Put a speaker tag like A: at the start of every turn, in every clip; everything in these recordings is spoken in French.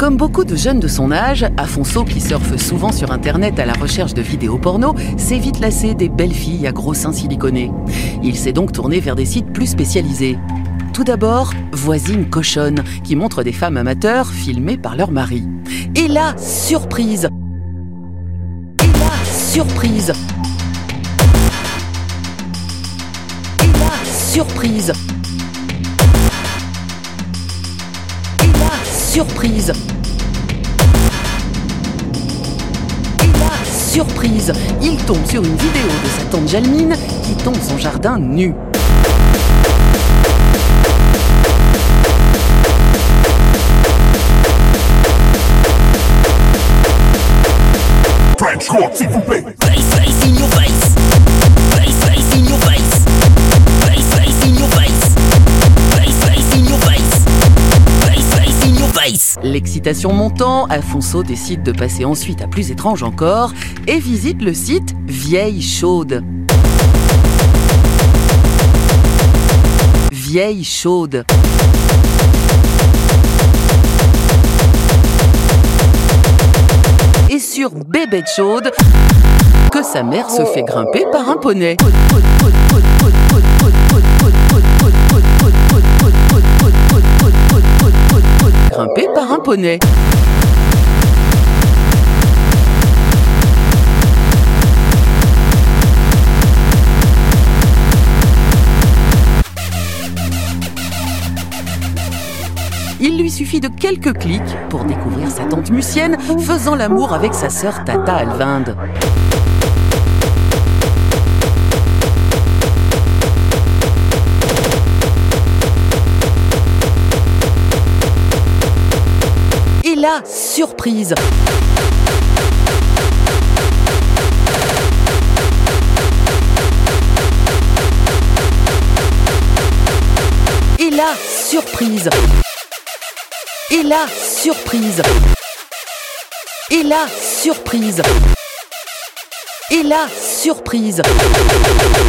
A: Comme beaucoup de jeunes de son âge, Afonso, qui surfe souvent sur Internet à la recherche de vidéos porno, s'est vite lassé des belles filles à gros seins siliconés. Il s'est donc tourné vers des sites plus spécialisés. Tout d'abord, Voisine Cochonne, qui montre des femmes amateurs filmées par leur mari. Et là, surprise Et là, surprise Et là, surprise surprise Et là, surprise Il tombe sur une vidéo de sa tante Jalmine qui tombe son jardin nu.
B: French s'il vous plaît.
A: L'excitation montant, Afonso décide de passer ensuite à plus étrange encore et visite le site Vieille Chaude. Vieille Chaude. Et sur Bébête Chaude, que sa mère se fait grimper par un poney. Par un poney. Il lui suffit de quelques clics pour découvrir sa tante Mucienne faisant l'amour avec sa sœur Tata Alvinde. Là, surprise. Et là, surprise. Et là, surprise. Et là, surprise. Et là, surprise.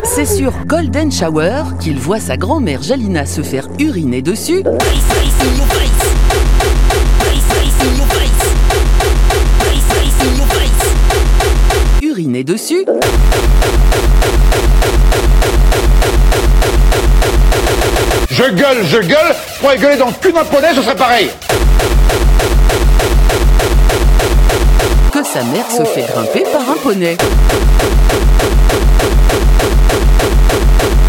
A: C'est sur Golden Shower qu'il voit sa grand-mère Jalina se faire uriner dessus dessus
C: Je gueule, je gueule, je pourrais gueuler dans le cul d'un poney, ce serait pareil.
A: que sa mère se fait grimper par un poney.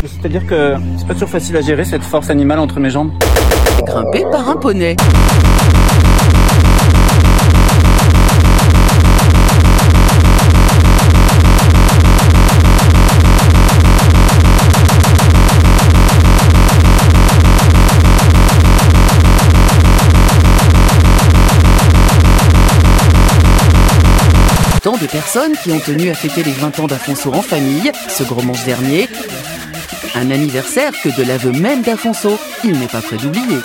D: C'est-à-dire que c'est pas toujours facile à gérer cette force animale entre mes jambes.
A: Grimper par un poney. Tant de personnes qui ont tenu à fêter les 20 ans d'Afonso en famille, ce gros manche dernier. Un anniversaire que de l'aveu même d'Afonso, il n'est pas prêt d'oublier.